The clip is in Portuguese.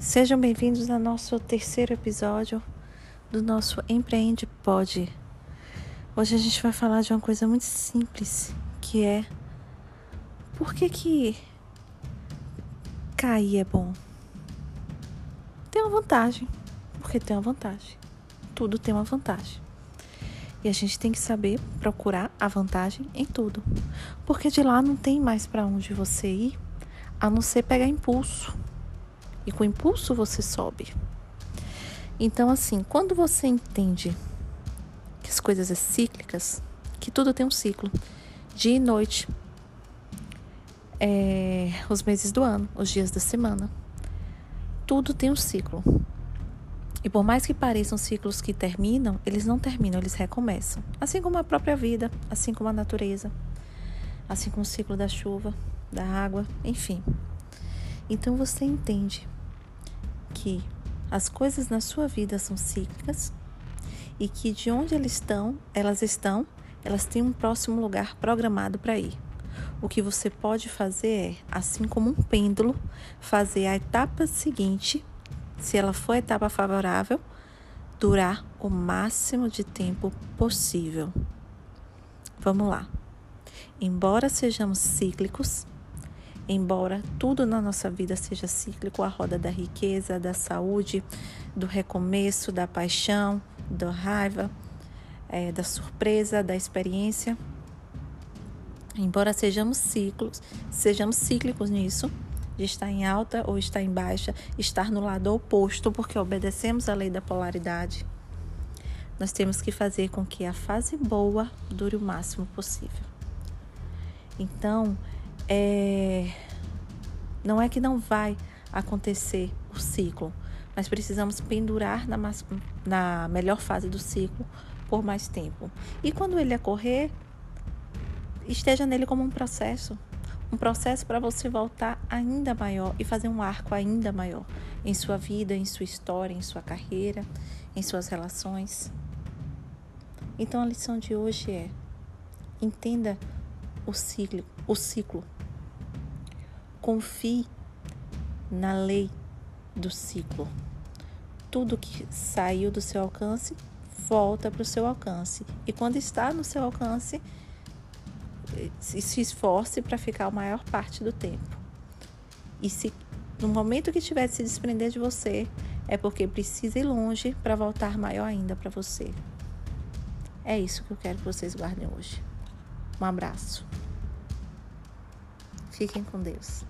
Sejam bem-vindos ao nosso terceiro episódio do nosso Empreende Pode. Hoje a gente vai falar de uma coisa muito simples, que é por que que cair é bom? Tem uma vantagem, porque tem uma vantagem. Tudo tem uma vantagem. E a gente tem que saber procurar a vantagem em tudo, porque de lá não tem mais para onde você ir, a não ser pegar impulso e com impulso você sobe. Então, assim, quando você entende que as coisas são cíclicas, que tudo tem um ciclo, dia e noite, é, os meses do ano, os dias da semana, tudo tem um ciclo. E por mais que pareçam ciclos que terminam, eles não terminam, eles recomeçam. Assim como a própria vida, assim como a natureza, assim como o ciclo da chuva, da água, enfim. Então você entende que as coisas na sua vida são cíclicas e que de onde elas estão, elas estão, elas têm um próximo lugar programado para ir. O que você pode fazer é, assim como um pêndulo, fazer a etapa seguinte, se ela for a etapa favorável, durar o máximo de tempo possível. Vamos lá. Embora sejamos cíclicos, Embora tudo na nossa vida seja cíclico, a roda da riqueza, da saúde, do recomeço, da paixão, da raiva, é, da surpresa, da experiência. Embora sejamos ciclos, sejamos cíclicos nisso, de estar em alta ou estar em baixa, estar no lado oposto, porque obedecemos a lei da polaridade. Nós temos que fazer com que a fase boa dure o máximo possível. Então, é, não é que não vai acontecer o ciclo, mas precisamos pendurar na, na melhor fase do ciclo por mais tempo. E quando ele ocorrer, esteja nele como um processo um processo para você voltar ainda maior e fazer um arco ainda maior em sua vida, em sua história, em sua carreira, em suas relações. Então a lição de hoje é: entenda o ciclo, o ciclo Confie na lei do ciclo. Tudo que saiu do seu alcance volta para o seu alcance. E quando está no seu alcance, se esforce para ficar a maior parte do tempo. E se no momento que tiver de se desprender de você, é porque precisa ir longe para voltar maior ainda para você. É isso que eu quero que vocês guardem hoje. Um abraço. Fiquem com Deus.